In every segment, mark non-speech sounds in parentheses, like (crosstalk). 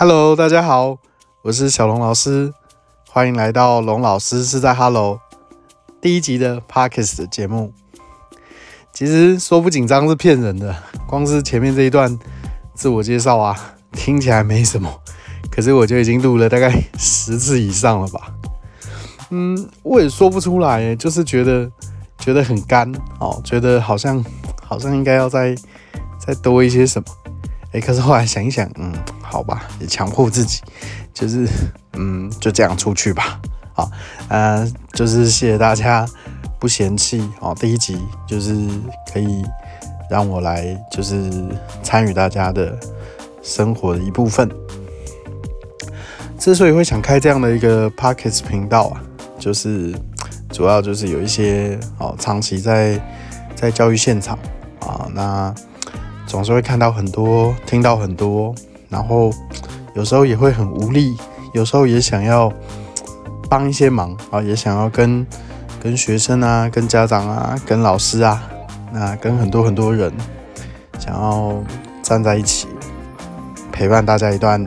Hello，大家好，我是小龙老师，欢迎来到龙老师是在 Hello 第一集的 Parkes 的节目。其实说不紧张是骗人的，光是前面这一段自我介绍啊，听起来没什么，可是我就已经录了大概十次以上了吧。嗯，我也说不出来，就是觉得觉得很干哦，觉得好像好像应该要再再多一些什么。哎，可是后来想一想，嗯，好吧，也强迫自己，就是，嗯，就这样出去吧。好，呃，就是谢谢大家不嫌弃哦。第一集就是可以让我来，就是参与大家的生活的一部分。之所以会想开这样的一个 Pockets 频道啊，就是主要就是有一些哦，长期在在教育现场啊，那。总是会看到很多，听到很多，然后有时候也会很无力，有时候也想要帮一些忙啊，也想要跟跟学生啊、跟家长啊、跟老师啊，那跟很多很多人想要站在一起，陪伴大家一段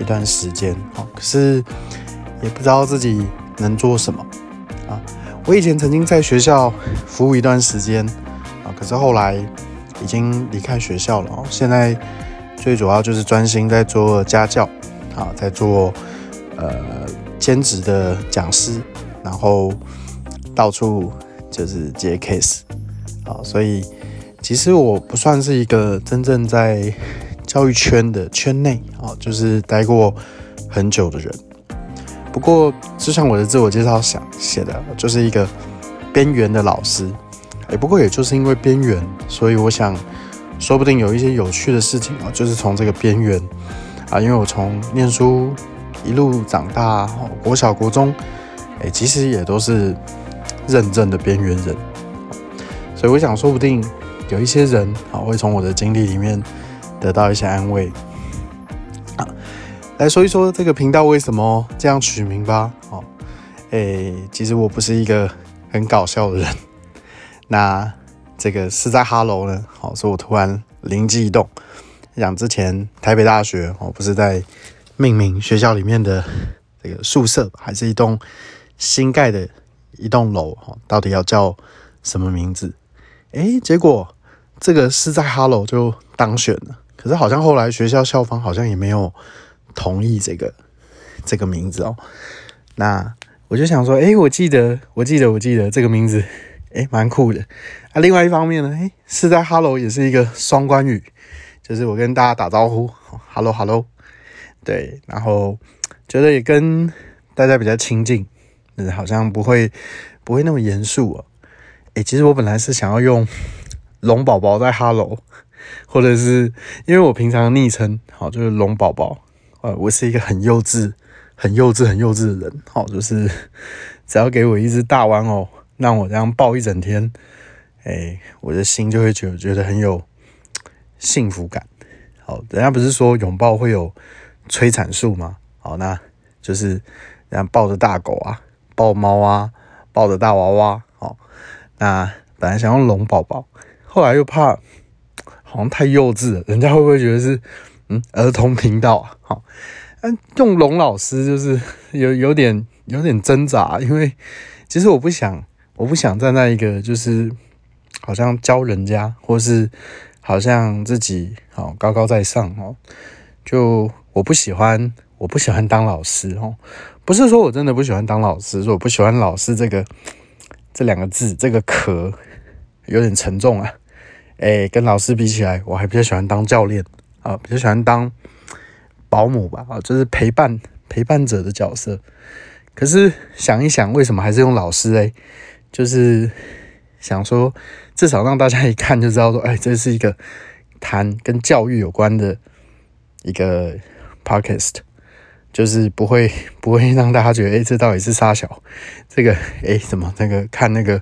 一段时间啊。可是也不知道自己能做什么啊。我以前曾经在学校服务一段时间啊，可是后来。已经离开学校了哦，现在最主要就是专心在做家教，啊，在做呃兼职的讲师，然后到处就是接 case，啊，所以其实我不算是一个真正在教育圈的圈内啊，就是待过很久的人。不过就像我的自我介绍想写的，就是一个边缘的老师。哎，不过也就是因为边缘，所以我想，说不定有一些有趣的事情啊，就是从这个边缘啊，因为我从念书一路长大，国小、国中，哎，其实也都是认证的边缘人，所以我想，说不定有一些人啊，会从我的经历里面得到一些安慰。啊，来说一说这个频道为什么这样取名吧。哦，哎，其实我不是一个很搞笑的人。那这个是在哈喽呢，好，所以我突然灵机一动，想之前台北大学哦，不是在命名学校里面的这个宿舍，还是一栋新盖的一栋楼哈，到底要叫什么名字？诶，结果这个是在哈喽就当选了，可是好像后来学校校方好像也没有同意这个这个名字哦。那我就想说，诶，我记得，我记得，我记得这个名字。哎，蛮酷的啊！另外一方面呢，哎，是在 “hello” 也是一个双关语，就是我跟大家打招呼，“hello hello”，对，然后觉得也跟大家比较亲近，嗯，好像不会不会那么严肃哦。哎，其实我本来是想要用“龙宝宝”在 “hello”，或者是因为我平常昵称好就是“龙宝宝”，呃，我是一个很幼稚、很幼稚、很幼稚的人，好，就是 (laughs) 只要给我一只大玩偶。让我这样抱一整天，哎，我的心就会觉觉得很有幸福感。好，人家不是说拥抱会有催产素吗？好，那就是人家抱着大狗啊，抱猫啊，抱着大娃娃。好，那本来想用龙宝宝，后来又怕好像太幼稚了，人家会不会觉得是嗯儿童频道啊？好，用龙老师就是有有点有点挣扎，因为其实我不想。我不想站在一个就是好像教人家，或是好像自己好高高在上哦。就我不喜欢，我不喜欢当老师哦。不是说我真的不喜欢当老师，说我不喜欢老师这个这两个字，这个壳有点沉重啊。哎，跟老师比起来，我还比较喜欢当教练啊，比较喜欢当保姆吧啊，就是陪伴陪伴者的角色。可是想一想，为什么还是用老师诶？就是想说，至少让大家一看就知道说，哎，这是一个谈跟教育有关的一个 podcast，就是不会不会让大家觉得，哎，这到底是沙小？这个，哎，怎么那个看那个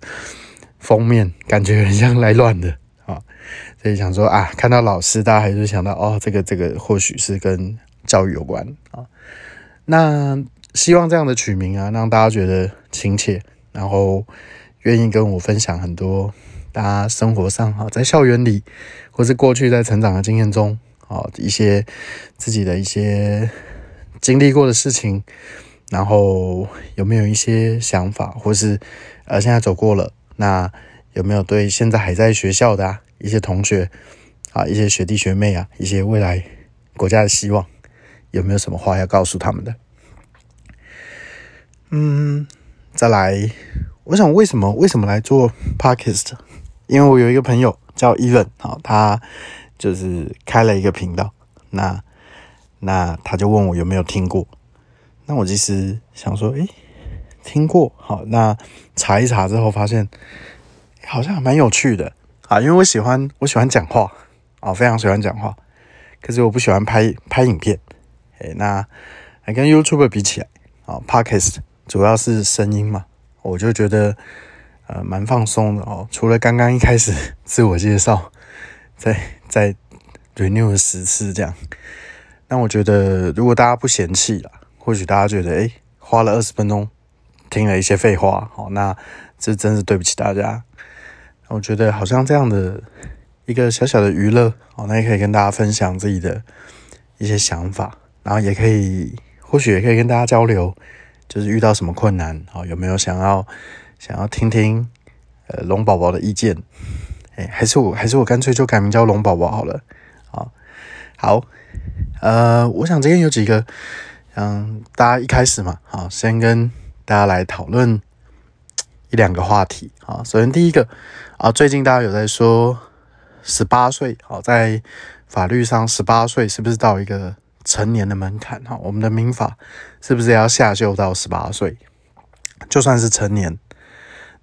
封面，感觉很像来乱的啊？所以想说啊，看到老师，大家还是想到哦，这个这个或许是跟教育有关啊。那希望这样的取名啊，让大家觉得亲切，然后。愿意跟我分享很多大家生活上哈，在校园里或是过去在成长的经验中哦，一些自己的一些经历过的事情，然后有没有一些想法，或是呃现在走过了，那有没有对现在还在学校的一些同学啊，一些学弟学妹啊，一些未来国家的希望，有没有什么话要告诉他们的？嗯，再来，我想为什么为什么来做 podcast？因为我有一个朋友叫 Even，好，他就是开了一个频道，那那他就问我有没有听过，那我其实想说，诶，听过，好，那查一查之后发现好像蛮有趣的。啊，因为我喜欢我喜欢讲话。啊，非常喜欢讲话，可是我不喜欢拍拍影片，诶，那跟 YouTube 比起来啊，podcast。主要是声音嘛，我就觉得呃蛮放松的哦。除了刚刚一开始 (laughs) 自我介绍，再再 renew 十次这样，那我觉得如果大家不嫌弃啦，或许大家觉得诶花了二十分钟听了一些废话，好，那这真是对不起大家。我觉得好像这样的一个小小的娱乐，哦，那也可以跟大家分享自己的一些想法，然后也可以或许也可以跟大家交流。就是遇到什么困难，啊有没有想要想要听听呃龙宝宝的意见？哎，还是我还是我干脆就改名叫龙宝宝好了。好，好，呃，我想今天有几个，嗯，大家一开始嘛，好，先跟大家来讨论一两个话题。好，首先第一个啊，最近大家有在说十八岁，好，在法律上十八岁是不是到一个？成年的门槛哈，我们的民法是不是要下修到十八岁？就算是成年，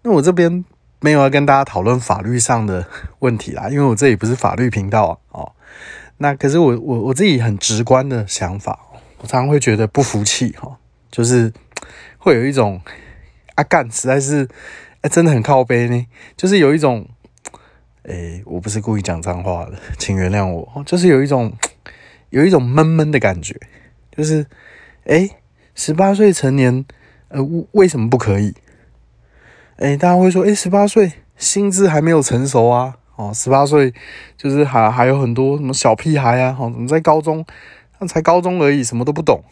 那我这边没有要跟大家讨论法律上的问题啦，因为我这里不是法律频道。哦，那可是我我我自己很直观的想法，我常常会觉得不服气哈，就是会有一种啊干，实在是哎真的很靠背呢，就是有一种哎，我不是故意讲脏话的，请原谅我，就是有一种。有一种闷闷的感觉，就是，哎，十八岁成年，呃，为什么不可以？哎，大家会说，哎，十八岁心智还没有成熟啊，哦，十八岁就是还还有很多什么小屁孩啊，哦，怎么在高中，那才高中而已，什么都不懂。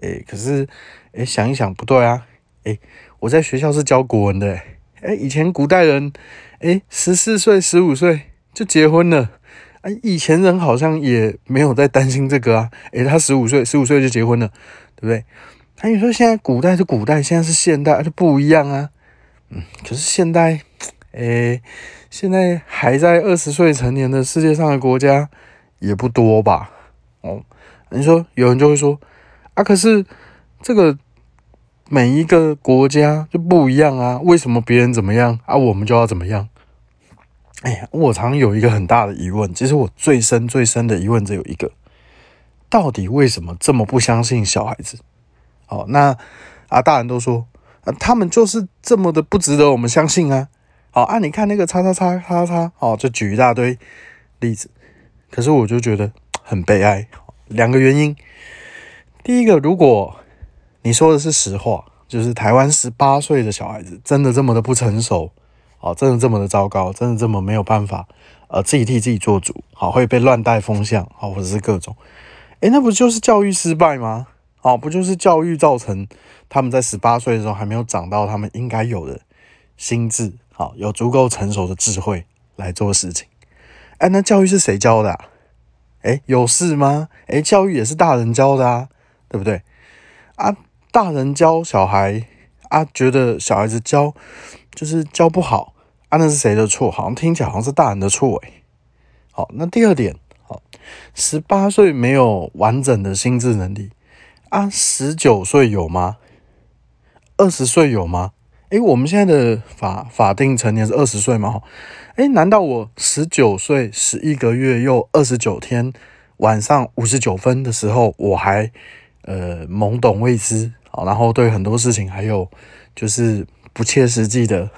哎，可是，哎，想一想，不对啊，哎，我在学校是教国文的，哎，以前古代人，哎，十四岁、十五岁就结婚了。以前人好像也没有在担心这个啊。(laughs) 诶，他十五岁，十五岁就结婚了，对不对？那你说现在古代是古代，现在是现代，就不一样啊。嗯，可是现代，诶，现在还在二十岁成年的世界上的国家也不多吧？哦，你说有人就会说啊，可是这个每一个国家就不一样啊，为什么别人怎么样啊，我们就要怎么样？哎呀，我常有一个很大的疑问，其实我最深最深的疑问只有一个：到底为什么这么不相信小孩子？哦，那啊，大人都说啊，他们就是这么的不值得我们相信啊。好啊，你看那个叉叉叉叉叉，哦，就举一大堆例子。可是我就觉得很悲哀，两个原因。第一个，如果你说的是实话，就是台湾十八岁的小孩子真的这么的不成熟。哦，真的这么的糟糕，真的这么没有办法，呃，自己替自己做主，好会被乱带风向，好或者是各种，诶，那不就是教育失败吗？哦，不就是教育造成他们在十八岁的时候还没有长到他们应该有的心智，好有足够成熟的智慧来做事情？哎，那教育是谁教的？哎，有事吗？哎，教育也是大人教的啊，对不对？啊，大人教小孩啊，觉得小孩子教。就是教不好啊，那是谁的错？好像听起来好像是大人的错诶。好，那第二点，好，十八岁没有完整的心智能力啊，十九岁有吗？二十岁有吗？诶，我们现在的法法定成年是二十岁吗？诶，难道我十九岁十一个月又二十九天晚上五十九分的时候，我还呃懵懂未知，好，然后对很多事情还有就是。不切实际的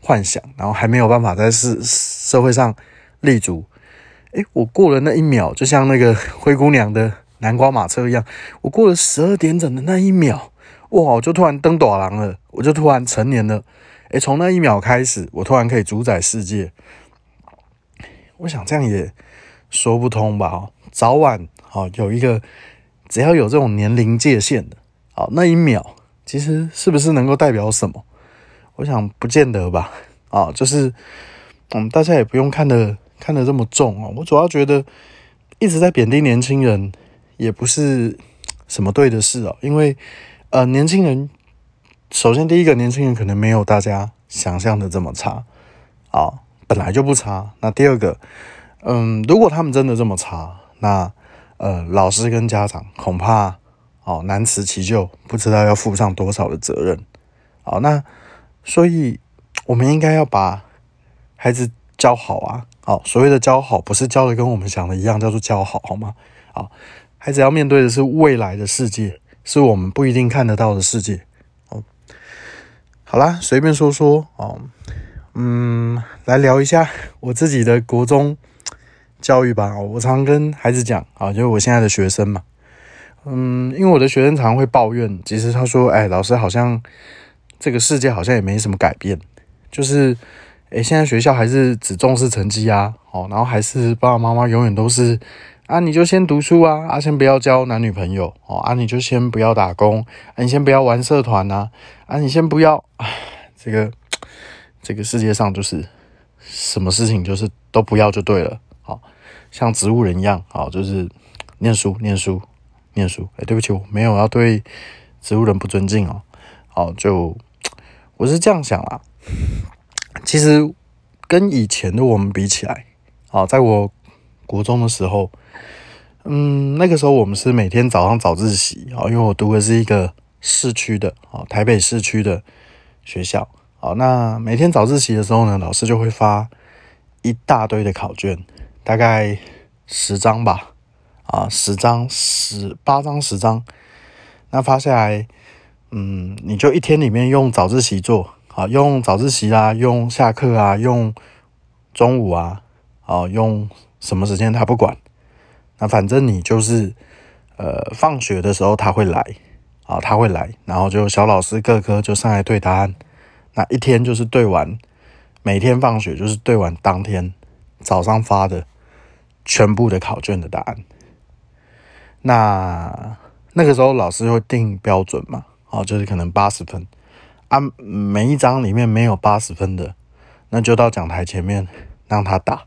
幻想，然后还没有办法在社社会上立足。诶，我过了那一秒，就像那个 (laughs) 灰姑娘的南瓜马车一样，我过了十二点整的那一秒，哇，我就突然登短廊了，我就突然成年了。诶，从那一秒开始，我突然可以主宰世界。我想这样也说不通吧？早晚好有一个，只要有这种年龄界限的，好那一秒，其实是不是能够代表什么？我想不见得吧。啊，就是嗯，大家也不用看的看得这么重啊。我主要觉得一直在贬低年轻人，也不是什么对的事哦。因为呃，年轻人首先第一个，年轻人可能没有大家想象的这么差啊，本来就不差。那第二个。嗯，如果他们真的这么差，那呃，老师跟家长恐怕哦难辞其咎，不知道要负上多少的责任。好，那所以我们应该要把孩子教好啊。好，所谓的教好，不是教的跟我们想的一样，叫做教好，好吗？好，孩子要面对的是未来的世界，是我们不一定看得到的世界。哦，好啦，随便说说哦，嗯，来聊一下我自己的国中。教育吧，我常跟孩子讲啊，就是我现在的学生嘛，嗯，因为我的学生常会抱怨，其实他说，哎，老师好像这个世界好像也没什么改变，就是，哎，现在学校还是只重视成绩啊，哦，然后还是爸爸妈妈永远都是啊，你就先读书啊，啊，先不要交男女朋友哦，啊，你就先不要打工，啊，你先不要玩社团呐，啊，你先不要，这个这个世界上就是什么事情就是都不要就对了。好像植物人一样，好，就是念书、念书、念书。哎，对不起，我没有要对植物人不尊敬哦。好，就我是这样想啦。其实跟以前的我们比起来，啊，在我国中的时候，嗯，那个时候我们是每天早上早自习啊，因为我读的是一个市区的啊，台北市区的学校。啊，那每天早自习的时候呢，老师就会发一大堆的考卷。大概十张吧，啊，十张十八张十张，那发下来，嗯，你就一天里面用早自习做，啊，用早自习啊，用下课啊，用中午啊，啊，用什么时间他不管，那反正你就是，呃，放学的时候他会来，啊，他会来，然后就小老师各科就上来对答案，那一天就是对完，每天放学就是对完当天早上发的。全部的考卷的答案，那那个时候老师会定标准嘛？哦，就是可能八十分啊，每一张里面没有八十分的，那就到讲台前面让他打，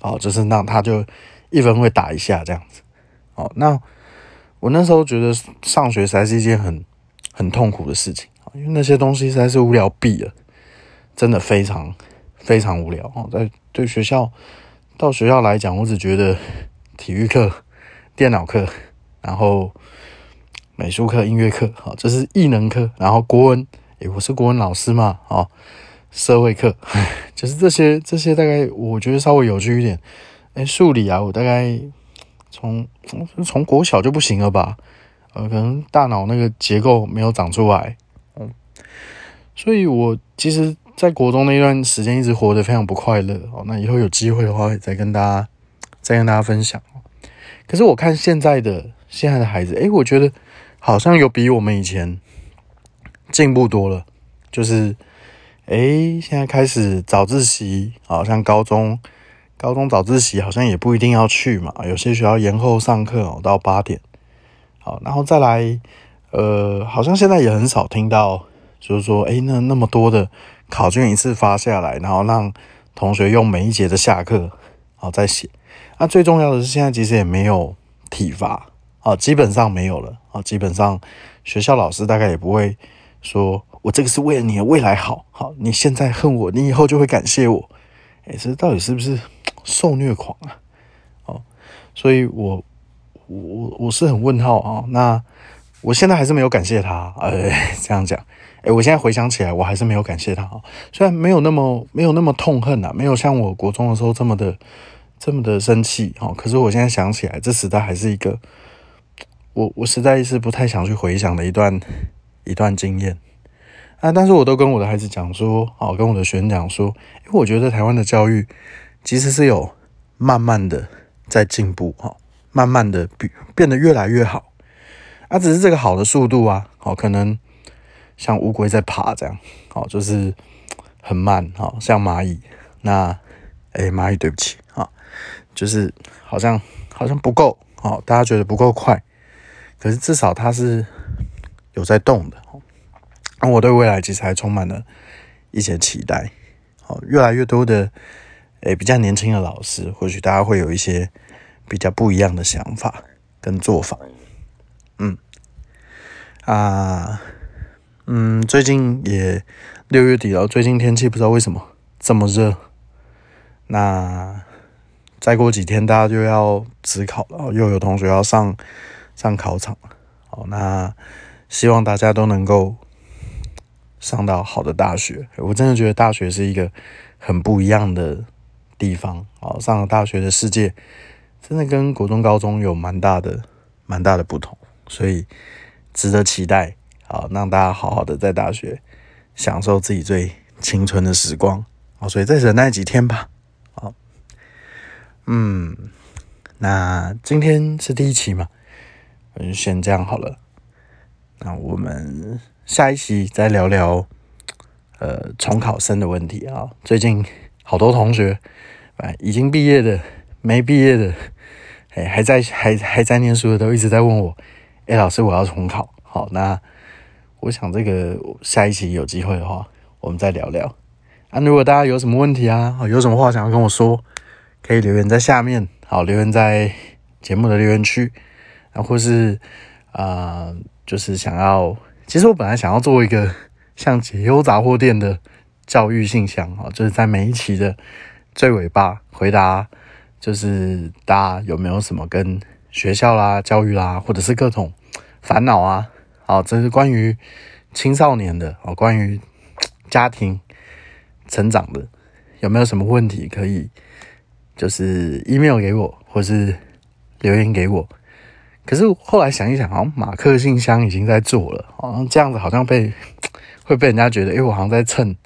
哦，就是让他就一分会打一下这样子。哦，那我那时候觉得上学才是一件很很痛苦的事情，因为那些东西实在是无聊毙了，真的非常非常无聊哦，在对学校。到学校来讲，我只觉得体育课、电脑课，然后美术课、音乐课，好，这是艺能课。然后国文，诶，我是国文老师嘛，哦，社会课，(laughs) 就是这些，这些大概我觉得稍微有趣一点。诶，数理啊，我大概从从国小就不行了吧？呃，可能大脑那个结构没有长出来，嗯，所以我其实。在国中那段时间，一直活得非常不快乐哦。那以后有机会的话，再跟大家再跟大家分享可是我看现在的现在的孩子，诶，我觉得好像有比我们以前进步多了。就是，诶，现在开始早自习，好像高中高中早自习好像也不一定要去嘛。有些学校延后上课哦，到八点。好，然后再来，呃，好像现在也很少听到，就是说，诶，那那么多的。考卷一次发下来，然后让同学用每一节的下课，好再写。那最重要的是，现在其实也没有体罚，啊，基本上没有了，啊，基本上学校老师大概也不会说，我这个是为了你的未来好，好，你现在恨我，你以后就会感谢我。哎，这到底是不是受虐狂啊？哦，所以我我我是很问号啊。那我现在还是没有感谢他，哎，这样讲。哎，我现在回想起来，我还是没有感谢他。虽然没有那么没有那么痛恨呐，没有像我国中的时候这么的这么的生气哦。可是我现在想起来，这时代还是一个我我实在是不太想去回想的一段一段经验啊。但是我都跟我的孩子讲说，哦，跟我的学生讲说，因为我觉得台湾的教育其实是有慢慢的在进步哈，慢慢的变变得越来越好啊。只是这个好的速度啊，好可能。像乌龟在爬这样，好，就是很慢，好，像蚂蚁。那，哎，蚂蚁，对不起，啊，就是好像好像不够哦，大家觉得不够快，可是至少它是有在动的。那我对未来其实还充满了一些期待。好，越来越多的诶比较年轻的老师，或许大家会有一些比较不一样的想法跟做法。嗯，啊，嗯，最近也六月底了，最近天气不知道为什么这么热。那再过几天大家就要职考了，又有同学要上上考场。好，那希望大家都能够。上到好的大学，我真的觉得大学是一个很不一样的地方啊！上了大学的世界，真的跟国中、高中有蛮大的、蛮大的不同，所以值得期待啊！让大家好好的在大学享受自己最青春的时光啊！所以再忍耐几天吧。好，嗯，那今天是第一期嘛，我就先这样好了。那我们。下一期再聊聊，呃，重考生的问题啊。最近好多同学，哎，已经毕业的、没毕业的，哎，还在还还在念书的，都一直在问我，哎，老师，我要重考。好，那我想这个下一期有机会的话，我们再聊聊。啊，如果大家有什么问题啊，有什么话想要跟我说，可以留言在下面，好，留言在节目的留言区，啊，或是啊，就是想要。其实我本来想要做一个像解忧杂货店的教育信箱啊，就是在每一期的最尾巴回答，就是大家有没有什么跟学校啦、教育啦，或者是各种烦恼啊，好，这是关于青少年的哦，关于家庭成长的，有没有什么问题可以就是 email 给我，或是留言给我。可是后来想一想，好像马克信箱已经在做了，好像这样子好像被 (tsk) 会被人家觉得，哎，我好像在蹭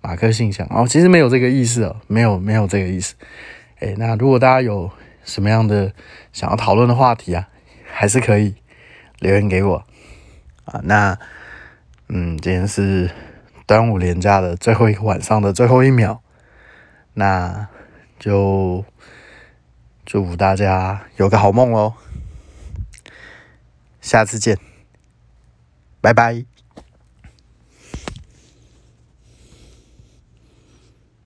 马克信箱。哦，其实没有这个意思哦，没有没有这个意思。哎，那如果大家有什么样的想要讨论的话题啊，还是可以留言给我啊。那嗯，今天是端午连假的最后一个晚上的最后一秒，那就祝福大家有个好梦喽。下次见，拜拜。